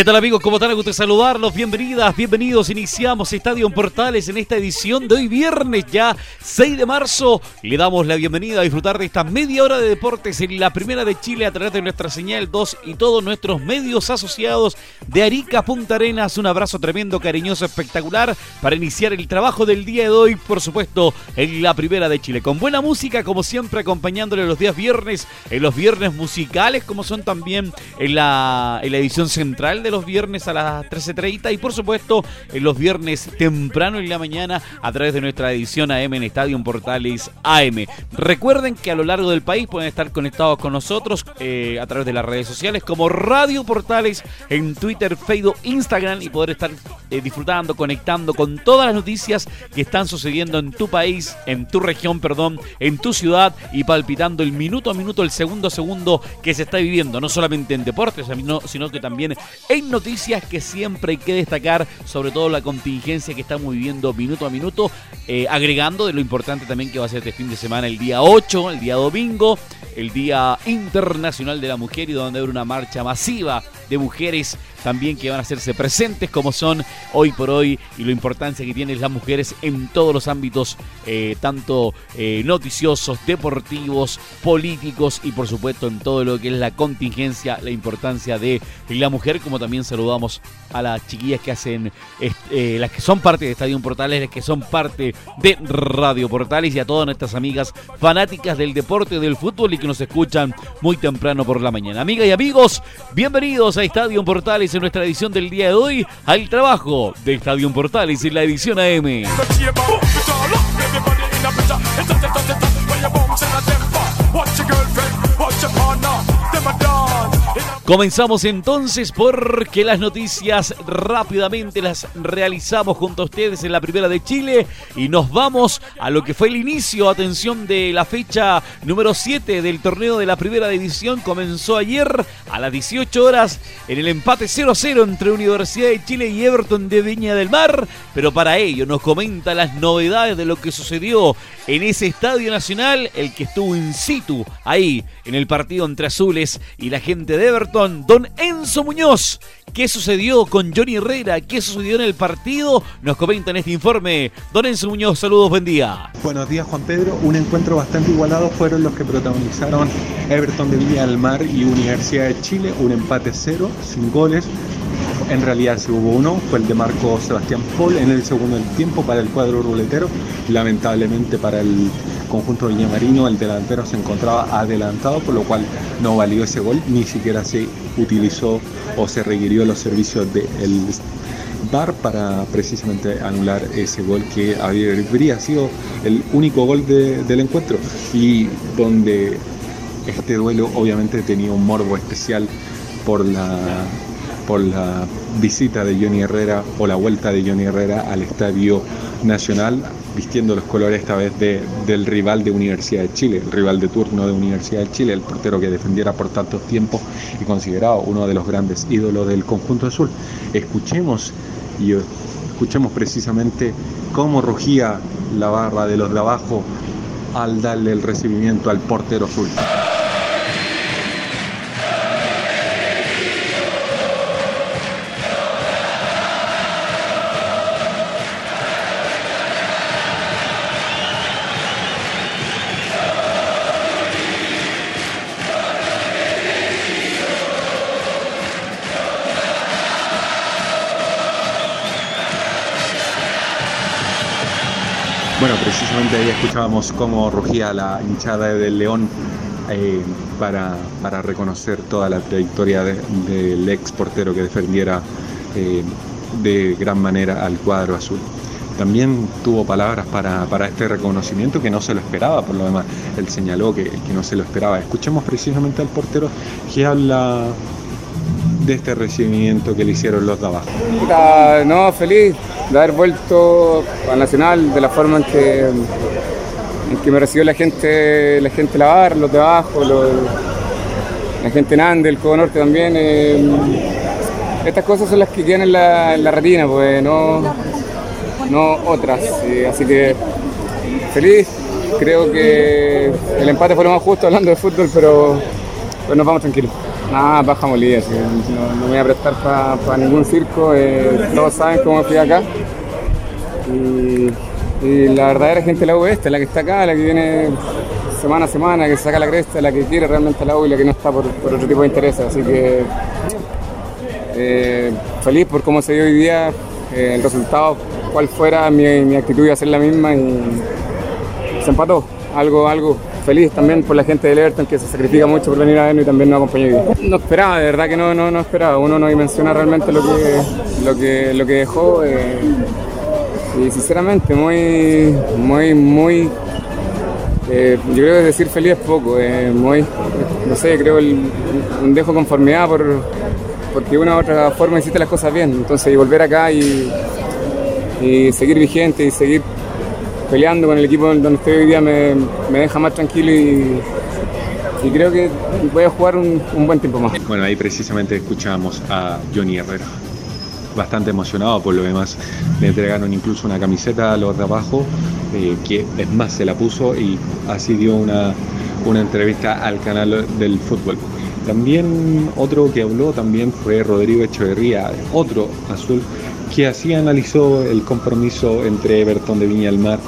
¿Qué tal amigos? ¿Cómo están? Gusto saludarlos. Bienvenidas, bienvenidos. Iniciamos Estadio Portales en esta edición de hoy viernes ya 6 de marzo. Le damos la bienvenida a disfrutar de esta media hora de deportes en la primera de Chile a través de nuestra señal 2 y todos nuestros medios asociados de Arica Punta Arenas. Un abrazo tremendo, cariñoso, espectacular para iniciar el trabajo del día de hoy, por supuesto, en la primera de Chile. Con buena música, como siempre, acompañándole los días viernes, en los viernes musicales, como son también en la, en la edición central de los viernes a las 13.30 y por supuesto los viernes temprano en la mañana a través de nuestra edición AM en Estadio Portales AM. Recuerden que a lo largo del país pueden estar conectados con nosotros eh, a través de las redes sociales como Radio Portales en Twitter, Facebook, Instagram y poder estar eh, disfrutando, conectando con todas las noticias que están sucediendo en tu país, en tu región, perdón, en tu ciudad y palpitando el minuto a minuto, el segundo a segundo que se está viviendo, no solamente en deportes, sino que también en noticias que siempre hay que destacar, sobre todo la contingencia que estamos viviendo minuto a minuto, eh, agregando de lo importante también que va a ser este fin de semana, el día 8, el día domingo, el Día Internacional de la Mujer y donde habrá una marcha masiva de mujeres también que van a hacerse presentes como son hoy por hoy y la importancia que tienen las mujeres en todos los ámbitos, eh, tanto eh, noticiosos, deportivos, políticos y por supuesto en todo lo que es la contingencia, la importancia de la mujer, como también saludamos a las chiquillas que hacen, eh, las que son parte de Estadio Portales, las que son parte de Radio Portales y a todas nuestras amigas fanáticas del deporte, del fútbol y que nos escuchan muy temprano por la mañana. Amigas y amigos, bienvenidos a Estadio Portales en nuestra edición del día de hoy al trabajo de Estadio Portales en la edición AM. Comenzamos entonces porque las noticias rápidamente las realizamos junto a ustedes en la primera de Chile y nos vamos a lo que fue el inicio, atención, de la fecha número 7 del torneo de la primera división. Comenzó ayer a las 18 horas en el empate 0-0 entre Universidad de Chile y Everton de Viña del Mar, pero para ello nos comenta las novedades de lo que sucedió en ese estadio nacional, el que estuvo in situ ahí en el partido entre azules y la gente de Everton, don Enzo Muñoz. ¿Qué sucedió con Johnny Herrera? ¿Qué sucedió en el partido? Nos comenta en este informe. Don Enzo Muñoz, saludos, buen día. Buenos días, Juan Pedro. Un encuentro bastante igualado fueron los que protagonizaron Everton de Viña del Mar y Universidad de Chile. Un empate cero, sin goles. En realidad si hubo uno, fue el de Marco Sebastián Paul en el segundo tiempo para el cuadro ruletero. Lamentablemente para el conjunto viñamarino el delantero se encontraba adelantado, por lo cual no valió ese gol, ni siquiera se utilizó o se requirió los servicios del VAR para precisamente anular ese gol que habría sido el único gol del encuentro y donde este duelo obviamente tenía un morbo especial por la por la visita de Johnny Herrera o la vuelta de Johnny Herrera al Estadio Nacional, vistiendo los colores esta vez del rival de Universidad de Chile, el rival de turno de Universidad de Chile, el portero que defendiera por tanto tiempo y considerado uno de los grandes ídolos del conjunto azul. Escuchemos y escuchemos precisamente cómo rugía la barra de los de abajo al darle el recibimiento al portero azul. Precisamente ahí escuchábamos cómo rugía la hinchada del León eh, para, reconocer toda la trayectoria del ex portero que defendiera eh, de gran manera al cuadro azul. También tuvo palabras para, este reconocimiento que no se lo esperaba, por lo demás, él señaló que, que no se lo esperaba. Escuchemos precisamente al portero que habla de este recibimiento que le hicieron los de abajo. No, feliz de haber vuelto a Nacional de la forma en que, en que me recibió la gente, la gente Lavar, los de abajo, la gente Nande, el Codo Norte también. Eh, estas cosas son las que quedan en la, en la retina, pues no, no otras. así que feliz, creo que el empate fue lo más justo hablando de fútbol, pero pues nos vamos tranquilos. Nada, baja molida, no, me voy a prestar para ningún circo, eh, todos saben cómo fui acá. Y, la verdadera gente de la U esta, la que está acá, la que viene semana a semana, que saca la cresta, la que quiere realmente la U y la que no está por, otro tipo de intereses. Así que eh, feliz por cómo se dio hoy día, eh, el resultado, cuál fuera mi, mi actitud iba a ser la misma y se empató. Algo, algo feliz también por la gente del Everton que se sacrifica mucho por venir a vernos y también nos acompañó No esperaba, de verdad que no, no, no esperaba. Uno no dimensiona realmente lo que, lo que, lo que dejó. Eh, y sinceramente, muy, muy, muy. Eh, yo creo que decir feliz es poco. Eh, no sé, creo el, un dejo conformidad por, porque de una u otra forma hiciste las cosas bien. Entonces, y volver acá y, y seguir vigente y seguir peleando con el equipo donde estoy hoy día me, deja más tranquilo y, creo que voy a jugar un, buen tiempo más. Bueno, ahí precisamente escuchamos a Johnny Herrera, bastante emocionado por lo demás. Le entregaron incluso una camiseta a los de abajo, eh, que es más, se la puso y así dio una, una entrevista al canal del fútbol. También otro que habló también fue Rodrigo Echeverría, otro azul que así analizó el compromiso entre Everton de Viña del Mar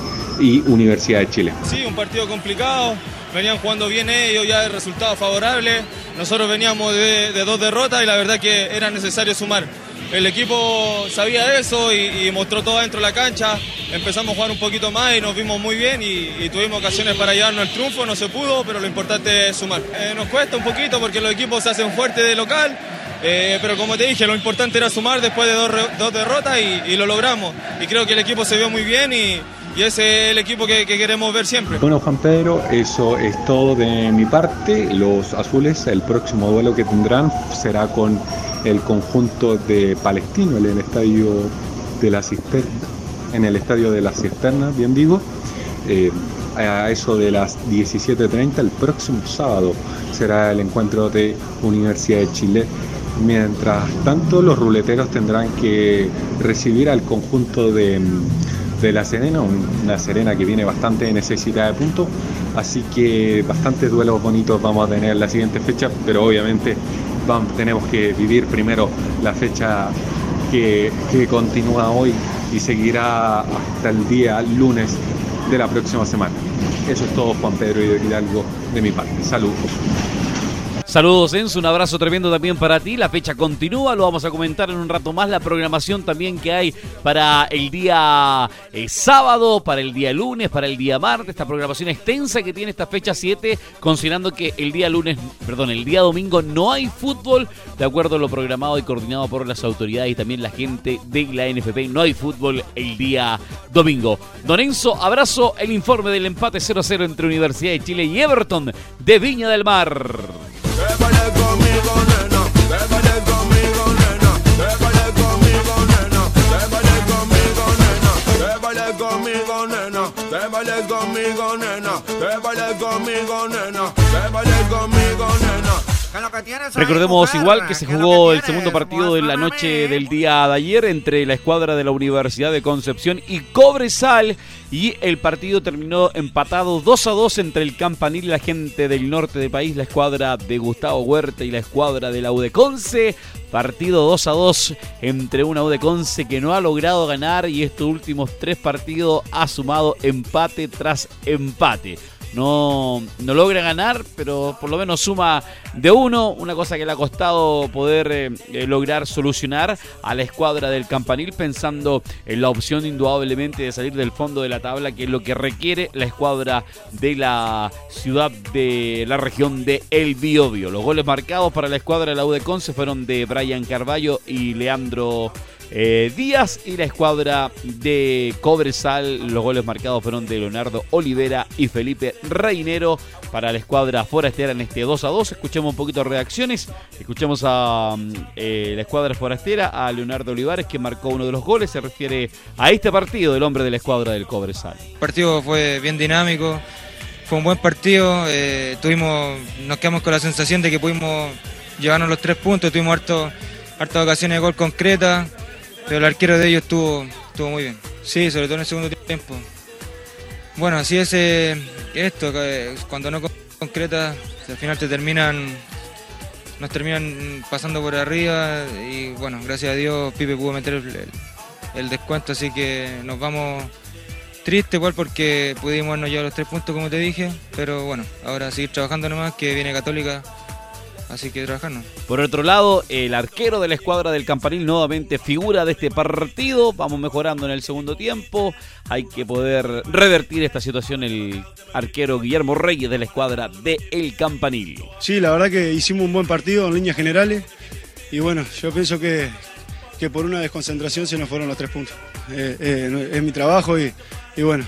y Universidad de Chile. Sí, un partido complicado, venían jugando bien ellos, ya el resultado favorable, nosotros veníamos de, dos derrotas y la verdad que era necesario sumar. El equipo sabía eso y, mostró todo dentro de la cancha, empezamos a jugar un poquito más y nos vimos muy bien y, tuvimos ocasiones para llevarnos el triunfo, no se pudo, pero lo importante es sumar. Eh, nos cuesta un poquito porque los equipos se hacen fuertes de local, eh, pero como te dije, lo importante era sumar después de dos, derrotas y, lo logramos. Y creo que el equipo se vio muy bien y, ese es el equipo que, queremos ver siempre. Bueno, Juan Pedro, eso es todo de mi parte. Los azules, el próximo duelo que tendrán será con el conjunto de Palestino en el estadio de la Cisterna, en el estadio de la Cisterna, bien digo. Eh, a eso de las 17.30 el próximo sábado será el encuentro de Universidad de Chile Mientras tanto, los ruleteros tendrán que recibir al conjunto de, La Serena, una Serena que viene bastante necesitada de puntos, así que bastantes duelos bonitos vamos a tener la siguiente fecha, pero obviamente vamos, tenemos que vivir primero la fecha que, que continúa hoy y seguirá hasta el día lunes de la próxima semana. Eso es todo, Juan Pedro y Hidalgo, de mi parte. Saludos. Saludos Enzo, un abrazo tremendo también para ti. La fecha continúa, lo vamos a comentar en un rato más. La programación también que hay para el día eh, sábado, para el día lunes, para el día martes. Esta programación extensa que tiene esta fecha 7, considerando que el día lunes, perdón, el día domingo no hay fútbol, de acuerdo a lo programado y coordinado por las autoridades y también la gente de la NFP. No hay fútbol el día domingo. Don Enzo, abrazo el informe del empate 0-0 entre Universidad de Chile y Everton de Viña del Mar. Te vayas conmigo, nena. Te vayas conmigo, nena. Te vayas conmigo, nena. Recordemos igual que se jugó el segundo partido de la noche del día de ayer entre la escuadra de la Universidad de Concepción y Cobresal y el partido terminó empatado 2 a 2 entre el Campanil y la gente del norte del país, la escuadra de Gustavo Huerta y la escuadra de la Udeconce. Partido 2 a 2 entre una Udeconce que no ha logrado ganar y estos últimos tres partidos ha sumado empate tras empate no, no logra ganar, pero por lo menos suma de uno, una cosa que le ha costado poder eh, eh, lograr solucionar a la escuadra del Campanil, pensando en la opción indudablemente de salir del fondo de la tabla, que es lo que requiere la escuadra de la ciudad de la región de El Biobio. Los goles marcados para la escuadra de la U de Conce fueron de Brian Carballo y Leandro eh, Díaz y la escuadra de Cobresal. Los goles marcados fueron de Leonardo Olivera y Felipe Reinero para la escuadra forastera en este 2 a 2. Escuchemos un poquito de reacciones. Escuchemos a mm, eh, la escuadra forastera, a Leonardo Olivares, que marcó uno de los goles. Se refiere a este partido del hombre de la escuadra del Cobresal. El partido fue bien dinámico, fue un buen partido. eh, tuvimos, nos quedamos con la sensación de que pudimos llevarnos los tres puntos. Tuvimos harto, hartas ocasiones de gol concretas, pero el arquero de ellos estuvo, estuvo muy bien. Sí, sobre todo en el segundo tiempo. Bueno, así es eh, esto, que cuando no con- concretas, al final te terminan, nos terminan pasando por arriba y bueno, gracias a Dios Pipe pudo meter el, descuento, así que nos vamos triste igual porque pudimos no llevar los tres puntos como te dije, pero bueno, ahora seguir trabajando nomás, que viene Católica, así que trabajarnos. Por otro lado, el arquero de la escuadra del Campanil nuevamente figura de este partido. Vamos mejorando en el segundo tiempo. Hay que poder revertir esta situación el arquero Guillermo Reyes de la escuadra de El Campanil. Sí, la verdad que hicimos un buen partido en líneas generales y bueno, yo pienso que, que por una desconcentración se nos fueron los tres puntos. Eh, eh, es mi trabajo y, y bueno,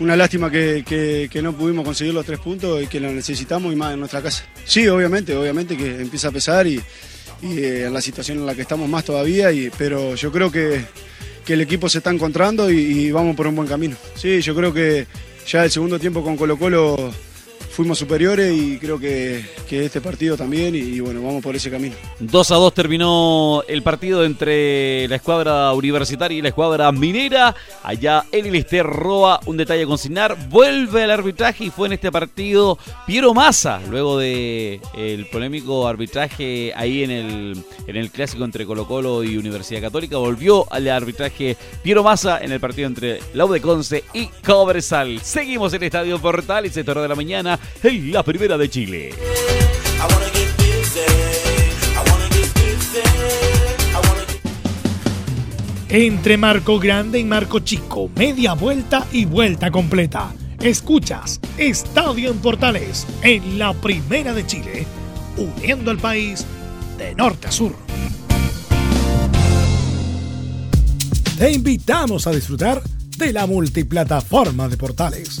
una lástima que, que- no pudimos conseguir los tres puntos y que lo necesitamos y más en nuestra casa. Sí, obviamente, obviamente que empieza a pesar y, y, eh, en la situación en la que estamos más todavía, y, pero yo creo que, que el equipo se está encontrando y, y vamos por un buen camino. Sí, yo creo que ya el segundo tiempo con Colo Colo fuimos superiores y creo que, que este partido también y, y bueno, vamos por ese camino. 2 a 2 terminó el partido entre la escuadra universitaria y la escuadra minera. Allá en el Roa, un detalle a consignar. Vuelve al arbitraje y fue en este partido Piero Massa, luego de el polémico arbitraje ahí en el, en el clásico entre Colo Colo y Universidad Católica. Volvió al arbitraje Piero Massa en el partido entre la U de Conce y Cobresal. Seguimos en el Estadio Portales, esta hora de la mañana, en la primera de Chile. Entre Marco Grande y Marco Chico, media vuelta y vuelta completa. Escuchas Estadio en Portales en la Primera de Chile, uniendo al país de norte a sur. Te invitamos a disfrutar de la multiplataforma de Portales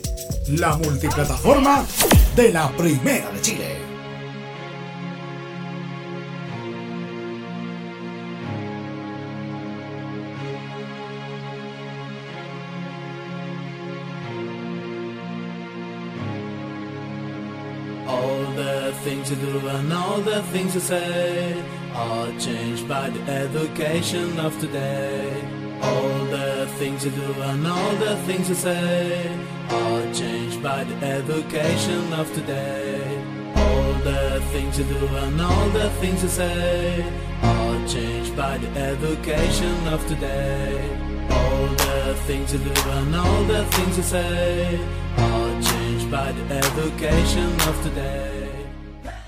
la multiplataforma de la Primera de Chile. All the things you do and all the things you say are changed by the education of today. All the things you do and all the things you say by the education of today. All the things you do and all the things you say are changed by the education of today. All the things you do and all the things you say are changed by the education of today.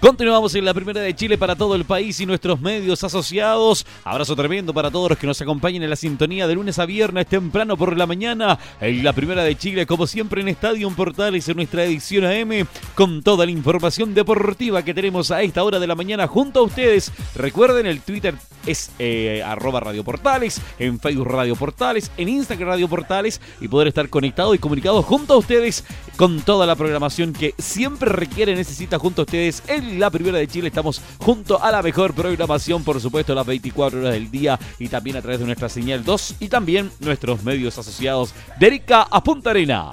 Continuamos en la primera de Chile para todo el país y nuestros medios asociados. Abrazo tremendo para todos los que nos acompañan en la sintonía de lunes a viernes temprano por la mañana. En la primera de Chile, como siempre en Estadio Portales, en nuestra edición AM, con toda la información deportiva que tenemos a esta hora de la mañana junto a ustedes. Recuerden, el Twitter es eh, arroba Radio Portales, en Facebook Radio Portales, en Instagram Radio Portales y poder estar conectado y comunicado junto a ustedes con toda la programación que siempre requiere, necesita junto a ustedes en la Primera de Chile. Estamos junto a la mejor programación, por supuesto, las 24 horas del día y también a través de nuestra señal 2 y también nuestros medios asociados de a Punta Arena.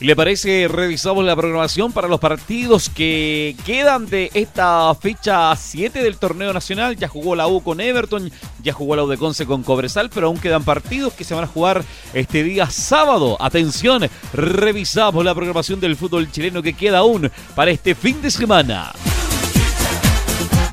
¿Le parece? Revisamos la programación para los partidos que quedan de esta fecha 7 del torneo nacional. Ya jugó la U con Everton, ya jugó la U de Conce con Cobresal, pero aún quedan partidos que se van a jugar este día sábado. Atención, revisamos la programación del fútbol chileno que queda aún para este fin de semana.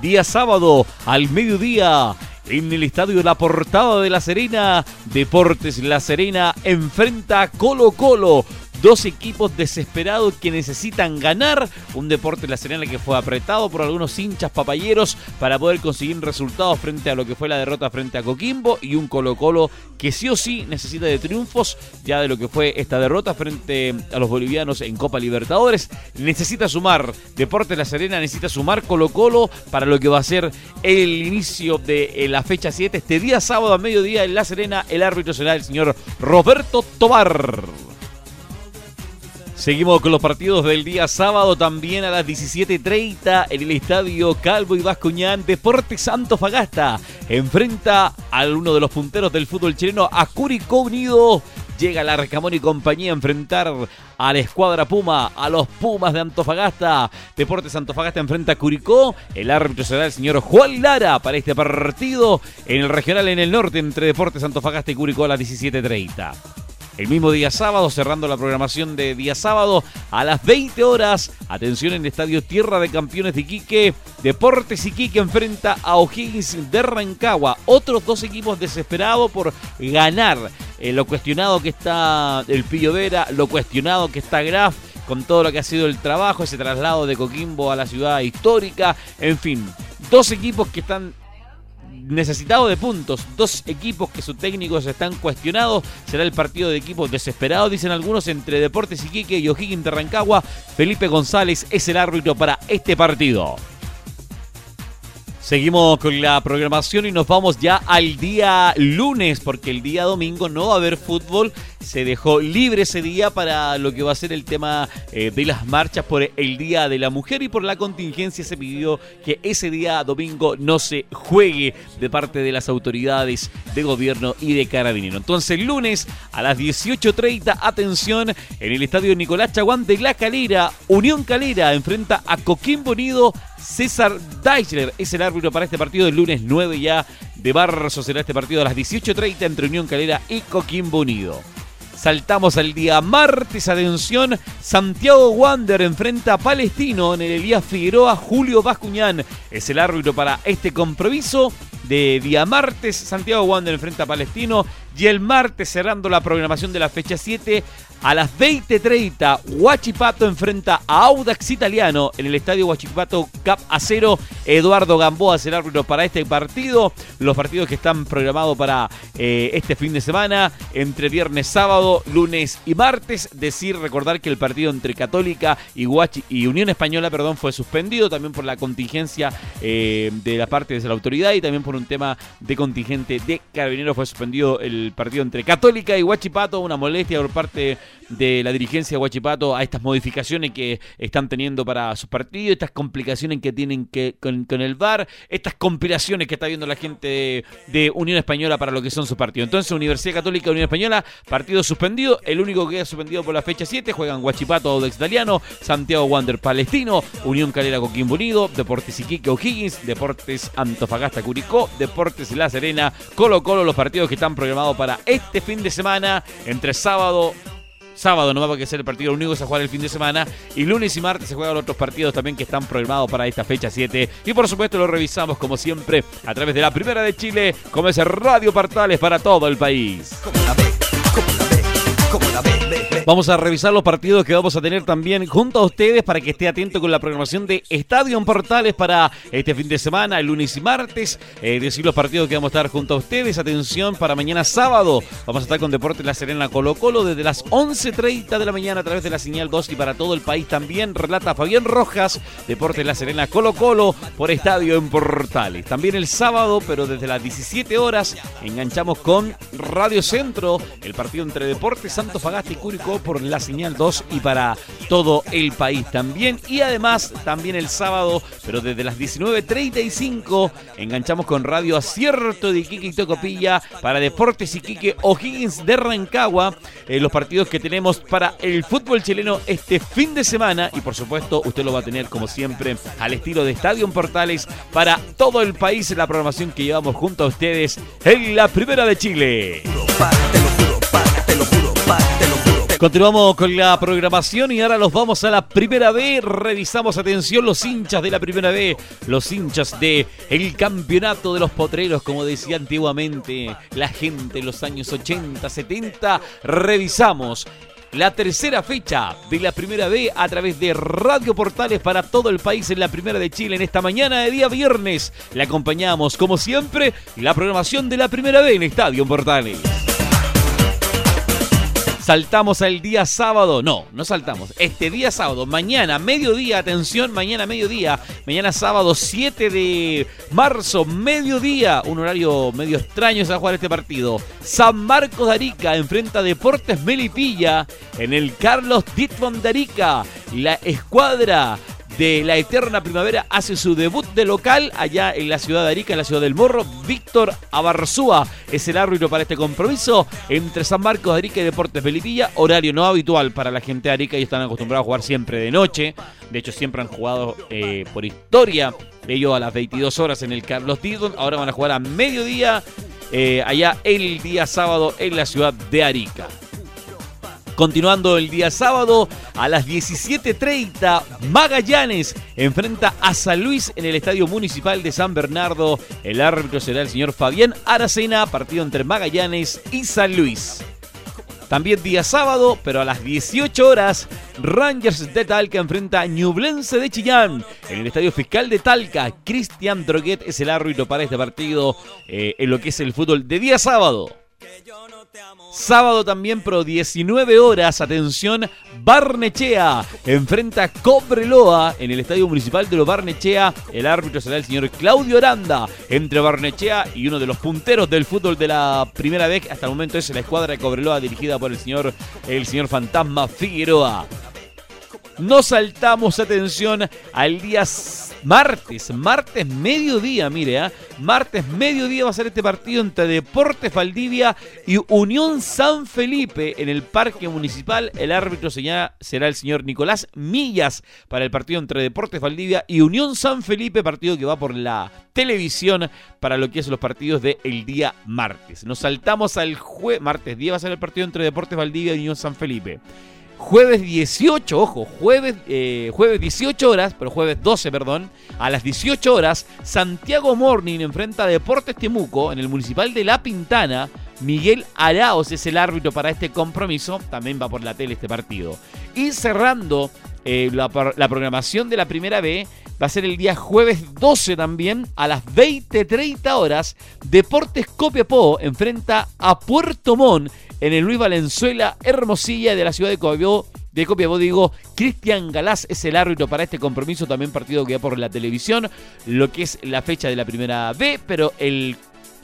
Día sábado al mediodía en el estadio La Portada de La Serena. Deportes La Serena enfrenta Colo Colo. Dos equipos desesperados que necesitan ganar. Un deporte La Serena que fue apretado por algunos hinchas papayeros para poder conseguir resultados frente a lo que fue la derrota frente a Coquimbo. Y un Colo Colo que sí o sí necesita de triunfos ya de lo que fue esta derrota frente a los bolivianos en Copa Libertadores. Necesita sumar. Deporte La Serena necesita sumar Colo Colo para lo que va a ser el inicio de la fecha 7. Este día sábado a mediodía en La Serena el árbitro será el señor Roberto Tobar. Seguimos con los partidos del día sábado también a las 17.30 en el estadio Calvo y Vascuñán. Deportes Santo Fagasta enfrenta a uno de los punteros del fútbol chileno, a Curicó Unido. Llega la Arcamón y compañía a enfrentar a la escuadra Puma, a los Pumas de Antofagasta. Deportes Antofagasta enfrenta a Curicó. El árbitro será el señor Juan Lara para este partido en el regional en el norte entre Deportes Antofagasta y Curicó a las 17.30. El mismo día sábado, cerrando la programación de día sábado, a las 20 horas, atención en el Estadio Tierra de Campeones de Iquique, Deportes Iquique enfrenta a O'Higgins de Rancagua. Otros dos equipos desesperados por ganar. Eh, lo cuestionado que está el Pillo Vera, lo cuestionado que está Graf con todo lo que ha sido el trabajo, ese traslado de Coquimbo a la ciudad histórica, en fin, dos equipos que están necesitado de puntos. Dos equipos que sus técnicos están cuestionados. Será el partido de equipos desesperados, dicen algunos, entre Deportes Iquique y O'Higgins de Rancagua. Felipe González es el árbitro para este partido. Seguimos con la programación y nos vamos ya al día lunes, porque el día domingo no va a haber fútbol. Se dejó libre ese día para lo que va a ser el tema eh, de las marchas por el Día de la Mujer y por la contingencia se pidió que ese día domingo no se juegue de parte de las autoridades de gobierno y de carabinero. Entonces, lunes a las 18.30, atención, en el estadio Nicolás Chaguán de La Calera, Unión Calera enfrenta a Coquimbo Unido César Deichler es el árbitro para este partido del lunes 9 ya de Barroso. Será este partido a las 18.30 entre Unión Calera y Coquimbo Unido. Saltamos al día martes, atención, Santiago Wander enfrenta a Palestino en el Elías Figueroa, Julio Bascuñán es el árbitro para este compromiso de día martes, Santiago Wander enfrenta a Palestino y el martes cerrando la programación de la fecha 7 a las 20.30, Huachipato enfrenta a Audax Italiano en el estadio Huachipato Cap Acero. Eduardo Gamboa el árbitro para este partido. Los partidos que están programados para eh, este fin de semana, entre viernes, sábado, lunes y martes. Decir, recordar que el partido entre Católica y, y Unión Española perdón, fue suspendido también por la contingencia eh, de la parte de la autoridad y también por un tema de contingente de carabineros. Fue suspendido el partido entre Católica y Huachipato, una molestia por parte de la dirigencia de Huachipato a estas modificaciones que están teniendo para sus partidos, estas complicaciones que tienen que con, el VAR, estas compilaciones que está viendo la gente de, Unión Española para lo que son sus partidos. Entonces, Universidad Católica Unión Española, partido suspendido, el único que queda suspendido por la fecha 7, juegan Huachipato Audax Italiano, Santiago Wander Palestino, Unión Calera Coquimbo Unido, Deportes Iquique O'Higgins, Deportes Antofagasta Curicó, Deportes La Serena, Colo Colo, los partidos que están programados para este fin de semana, entre sábado sábado no va a ser el partido único que se juega el fin de semana. Y lunes y martes se juegan otros partidos también que están programados para esta fecha 7. Y por supuesto lo revisamos como siempre a través de la Primera de Chile, como es Radio Portales para todo el país. Vamos a revisar los partidos que vamos a tener también junto a ustedes para que esté atento con la programación de Estadio Portales para este fin de semana, el lunes y martes. Eh, decir los partidos que vamos a estar junto a ustedes. Atención para mañana sábado. Vamos a estar con Deportes La Serena Colo Colo desde las 11.30 de la mañana a través de la señal 2 y para todo el país también. Relata Fabián Rojas, Deportes La Serena Colo Colo por Estadio en Portales. También el sábado, pero desde las 17 horas, enganchamos con Radio Centro, el partido entre Deportes Santo Fagasta y Curicó por la señal 2 y para todo el país también. Y además, también el sábado, pero desde las 19.35, enganchamos con Radio Acierto de Iquique y Tocopilla para Deportes Iquique O'Higgins de Rancagua. Eh, los partidos que tenemos para el fútbol chileno este fin de semana. Y por supuesto, usted lo va a tener como siempre al estilo de Estadio Portales para todo el país. La programación que llevamos junto a ustedes en la Primera de Chile. juro, te. Continuamos con la programación y ahora los vamos a la primera B. Revisamos, atención, los hinchas de la primera B, los hinchas de el campeonato de los potreros, como decía antiguamente la gente en los años 80, 70. Revisamos la tercera fecha de la Primera B a través de Radio Portales para todo el país en la Primera de Chile en esta mañana de día viernes. Le acompañamos, como siempre, la programación de la Primera B en Estadio Portales. Saltamos al día sábado. No, no saltamos. Este día sábado, mañana, mediodía, atención, mañana, mediodía. Mañana sábado 7 de marzo, mediodía. Un horario medio extraño se va a jugar este partido. San Marcos de Arica enfrenta Deportes Melipilla en el Carlos Ditmond de Arica. La escuadra de la Eterna Primavera hace su debut de local allá en la ciudad de Arica, en la ciudad del Morro. Víctor Abarzúa es el árbitro para este compromiso entre San Marcos de Arica y Deportes Belipilla. Horario no habitual para la gente de Arica, ellos están acostumbrados a jugar siempre de noche. De hecho, siempre han jugado eh, por historia. Ellos a las 22 horas en el Carlos Didon. Ahora van a jugar a mediodía eh, allá el día sábado en la ciudad de Arica. Continuando el día sábado a las 17.30, Magallanes enfrenta a San Luis en el Estadio Municipal de San Bernardo. El árbitro será el señor Fabián Aracena, partido entre Magallanes y San Luis. También día sábado, pero a las 18 horas, Rangers de Talca enfrenta a Ñublense de Chillán. En el Estadio Fiscal de Talca, Cristian Droguet es el árbitro para este partido eh, en lo que es el fútbol de día sábado. Sábado también, pero 19 horas, atención, Barnechea enfrenta Cobreloa en el Estadio Municipal de los Barnechea. El árbitro será el señor Claudio Aranda entre Barnechea y uno de los punteros del fútbol de la primera vez. Hasta el momento es la escuadra de Cobreloa dirigida por el señor, el señor Fantasma Figueroa. Nos saltamos, atención, al día martes, martes mediodía, mire, ¿ah? martes mediodía va a ser este partido entre Deportes Valdivia y Unión San Felipe en el Parque Municipal. El árbitro será el señor Nicolás Millas para el partido entre Deportes Valdivia y Unión San Felipe, partido que va por la televisión para lo que es los partidos del el día martes. Nos saltamos al jueves, martes día va a ser el partido entre Deportes Valdivia y Unión San Felipe. Jueves 18, ojo, jueves, eh, jueves 18 horas, pero jueves 12, perdón, a las 18 horas, Santiago Morning enfrenta a Deportes Temuco en el Municipal de La Pintana. Miguel Araos es el árbitro para este compromiso, también va por la tele este partido. Y cerrando eh, la, programación de la primera B, va a ser el día jueves 12 también, a las 20.30 horas, Deportes Copiapó enfrenta a Puerto Montt en el Luis Valenzuela Hermosilla de la ciudad de Copiapó. De digo, Cristian Galás es el árbitro para este compromiso, también partido que va por la televisión, lo que es la fecha de la primera B, pero el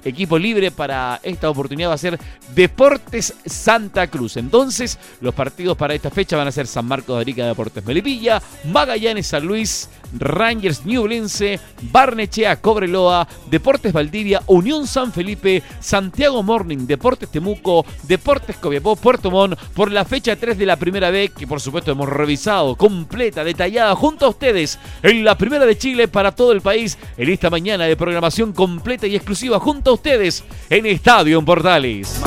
equipo libre para esta oportunidad va a ser Deportes Santa Cruz. Entonces, los partidos para esta fecha van a ser San Marcos de Arica Deportes Melipilla, Magallanes San Luis, Rangers Newlense, Barnechea Cobreloa, Deportes Valdivia, Unión San Felipe, Santiago Morning, Deportes Temuco, Deportes Copiapó, Puerto Montt, por la fecha 3 de la primera B, que por supuesto hemos revisado completa, detallada, junto a ustedes, en la primera de Chile para todo el país, en esta mañana de programación completa y exclusiva, junto a ustedes, en Estadio en Portales.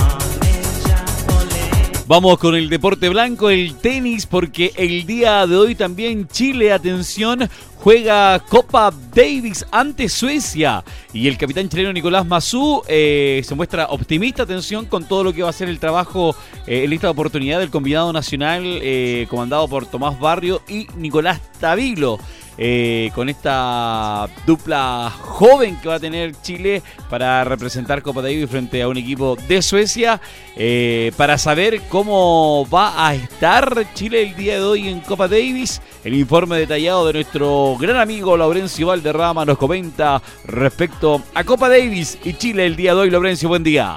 Vamos con el deporte blanco, el tenis, porque el día de hoy también Chile, atención, juega Copa Davis ante Suecia. Y el capitán chileno Nicolás Mazú eh, se muestra optimista, atención, con todo lo que va a ser el trabajo eh, en esta oportunidad del combinado nacional eh, comandado por Tomás Barrio y Nicolás Tabilo. Eh, con esta dupla joven que va a tener Chile para representar Copa Davis frente a un equipo de Suecia, eh, para saber cómo va a estar Chile el día de hoy en Copa Davis. El informe detallado de nuestro gran amigo Laurencio Valderrama nos comenta respecto a Copa Davis y Chile el día de hoy. Laurencio, buen día.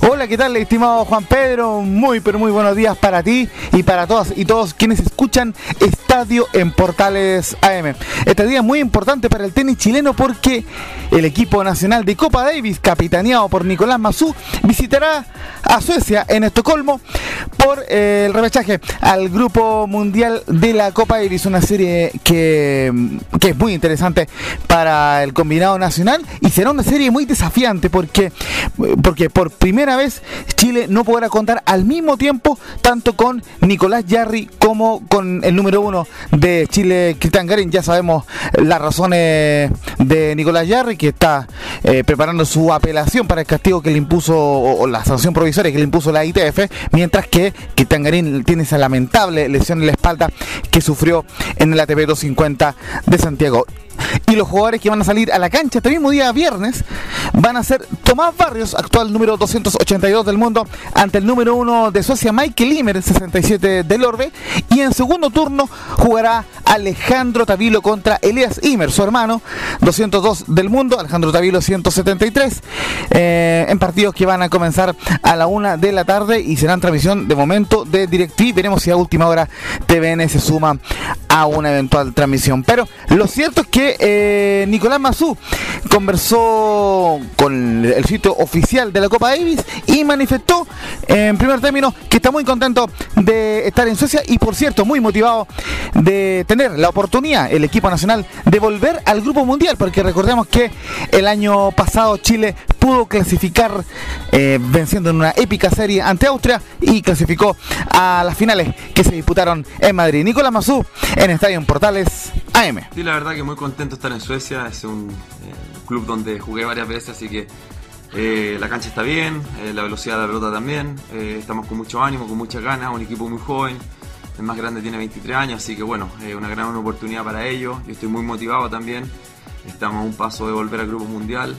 Hola, ¿qué tal, estimado Juan Pedro? Muy, pero muy buenos días para ti y para todas y todos quienes escuchan Estadio en Portales AM. Este día es muy importante para el tenis chileno porque el equipo nacional de Copa Davis, capitaneado por Nicolás Mazú, visitará a Suecia en Estocolmo por eh, el repechaje al Grupo Mundial de la Copa Davis, una serie que, que es muy interesante para el combinado nacional y será una serie muy desafiante porque, porque por primera vez Chile no podrá contar al mismo tiempo tanto con Nicolás Yarri como con el número uno de Chile, Cristian Garín. Ya sabemos las razones de Nicolás Yarri, que está eh, preparando su apelación para el castigo que le impuso, o, la sanción provisoria que le impuso la ITF, mientras que Cristian Garín tiene esa lamentable lesión en la espalda que sufrió en el ATP 250 de Santiago. Y los jugadores que van a salir a la cancha este mismo día viernes van a ser Tomás Barrios, actual número 282 del mundo, ante el número 1 de Suecia, Michael Imer, 67 del Orbe. Y en segundo turno jugará Alejandro Tavilo contra Elias Imer, su hermano, 202 del mundo, Alejandro Tavilo 173, eh, en partidos que van a comenzar a la una de la tarde y serán transmisión de momento de DirecTV. Veremos si a última hora TVN se suma a una eventual transmisión. Pero lo cierto es que eh, Nicolás Mazú conversó con el sitio oficial de la Copa Davis y manifestó en primer término que está muy contento de estar en Suecia y por cierto muy motivado de tener la oportunidad el equipo nacional de volver al grupo mundial porque recordemos que el año pasado Chile pudo clasificar eh, venciendo en una épica serie ante Austria y clasificó a las finales que se disputaron en Madrid. Nicolás Mazú en Estadio Portales AM. Sí, la verdad que muy contento estar en Suecia, es un eh, club donde jugué varias veces, así que eh, la cancha está bien, la velocidad de la pelota también, estamos con mucho ánimo, con muchas ganas, un equipo muy joven, el más grande tiene 23 años, así que bueno, una gran oportunidad para ellos, yo estoy muy motivado también, estamos a un paso de volver al Grupo Mundial.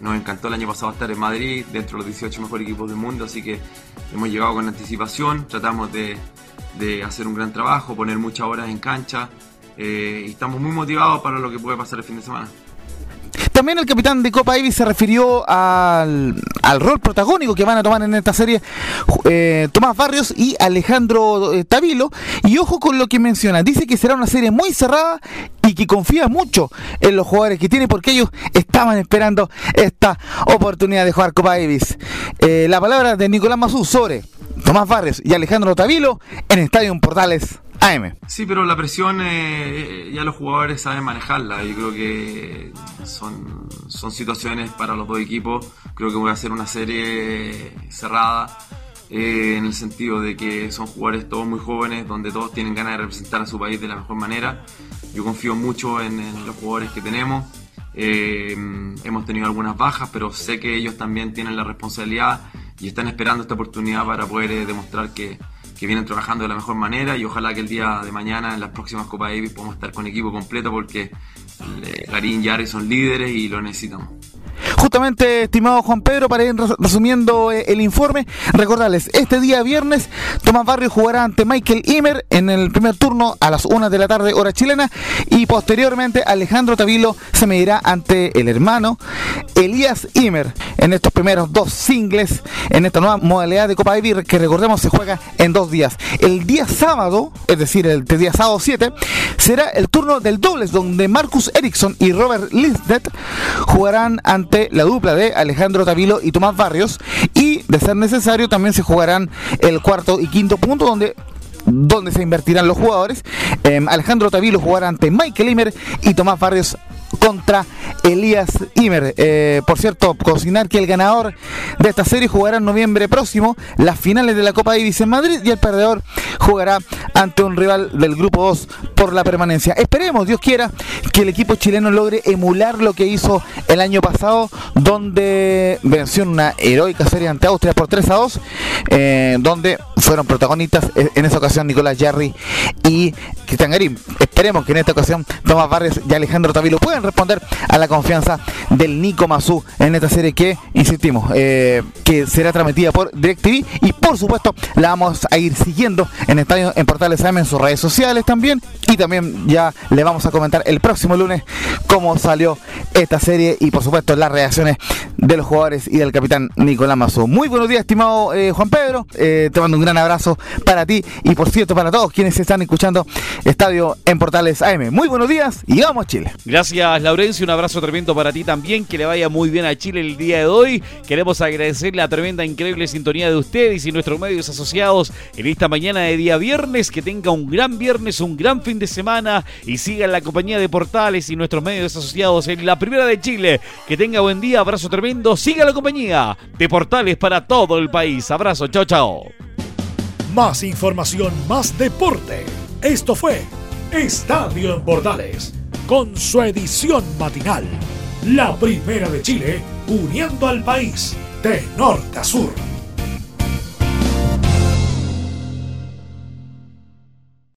Nos encantó el año pasado estar en Madrid, dentro de los 18 mejores equipos del mundo, así que hemos llegado con anticipación, tratamos de, hacer un gran trabajo, poner muchas horas en cancha eh, y estamos muy motivados para lo que puede pasar el fin de semana. También el capitán de Copa Davis se refirió al, rol protagónico que van a tomar en esta serie eh, Tomás Barrios y Alejandro eh, Tavilo. Y ojo con lo que menciona, dice que será una serie muy cerrada y que confía mucho en los jugadores que tiene porque ellos estaban esperando esta oportunidad de jugar Copa Davis. Eh, la palabra de Nicolás Mazú sobre Tomás Barrios y Alejandro Tavilo en Estadio Portales AM. Sí, pero la presión eh, ya los jugadores saben manejarla. Yo creo que son, son situaciones para los dos equipos. Creo que voy a hacer una serie cerrada. Eh, en el sentido de que son jugadores todos muy jóvenes, donde todos tienen ganas de representar a su país de la mejor manera. Yo confío mucho en, los jugadores que tenemos. Eh, hemos tenido algunas bajas, pero sé que ellos también tienen la responsabilidad y están esperando esta oportunidad para poder demostrar que, que vienen trabajando de la mejor manera y ojalá que el día de mañana en las próximas Copas Davis podamos estar con equipo completo porque Garín y Yari son líderes y lo necesitamos. Justamente, estimado Juan Pedro, para ir resumiendo eh, el informe, recordarles, este día viernes, Tomás Barrio jugará ante Michael Imer en el primer turno a las 1 de la tarde, hora chilena, y posteriormente Alejandro Tavilo se medirá ante el hermano Elías Imer en estos primeros dos singles, en esta nueva modalidad de Copa Davis, que recordemos se juega en dos días. El día sábado, es decir, el día sábado 7, será el turno del dobles, donde Marcus Ericsson y Robert Lisdet jugarán ante la dupla de Alejandro Tavilo y Tomás Barrios. Y de ser necesario también se jugarán el cuarto y quinto punto donde donde se invertirán los jugadores. Em, Alejandro Tavilo jugará ante Michael Imer y Tomás Barrios contra Elías Imer. Eh, por cierto, consignar que el ganador de esta serie jugará en noviembre próximo las finales de la Copa Davis en Madrid y el perdedor jugará ante un rival del grupo 2 por la permanencia. Esperemos, Dios quiera, que el equipo chileno logre emular lo que hizo el año pasado, donde venció en una heroica serie ante Austria por 3 a 2, eh, donde fueron protagonistas en esa ocasión Nicolás Jarry y Cristian Garín. Esperemos que en esta ocasión Tomás Barres y Alejandro Tavilo puedan responder a la confianza del Nico Mazú en esta serie que, insistimos, eh, que será transmitida por DirecTV. Y por supuesto la vamos a ir siguiendo en Estadio en Portales AM en sus redes sociales también. Y también ya le vamos a comentar el próximo lunes cómo salió esta serie y por supuesto las reacciones de los jugadores y del capitán Nicolás Mazú. Muy buenos días estimado eh, Juan Pedro, eh, te mando un gran abrazo para ti y por cierto para todos quienes están escuchando Estadio en Portales AM. Muy buenos días y vamos Chile. Gracias Laurencio, un abrazo tremendo para ti también, que le vaya muy bien a Chile el día de hoy. Queremos agradecer la tremenda, increíble sintonía de ustedes y nuestros medios asociados en esta mañana de día viernes. Que tenga un gran viernes, un gran fin de semana y sigan la compañía de Portales y nuestros medios asociados en la primera de Chile. Que tenga buen día, abrazo tremendo. Siga la compañía de Portales para todo el país. Abrazo, chao, chao. Más información, más deporte. Esto fue Estadio en Portales, con su edición matinal. La primera de Chile, uniendo al país de norte a sur.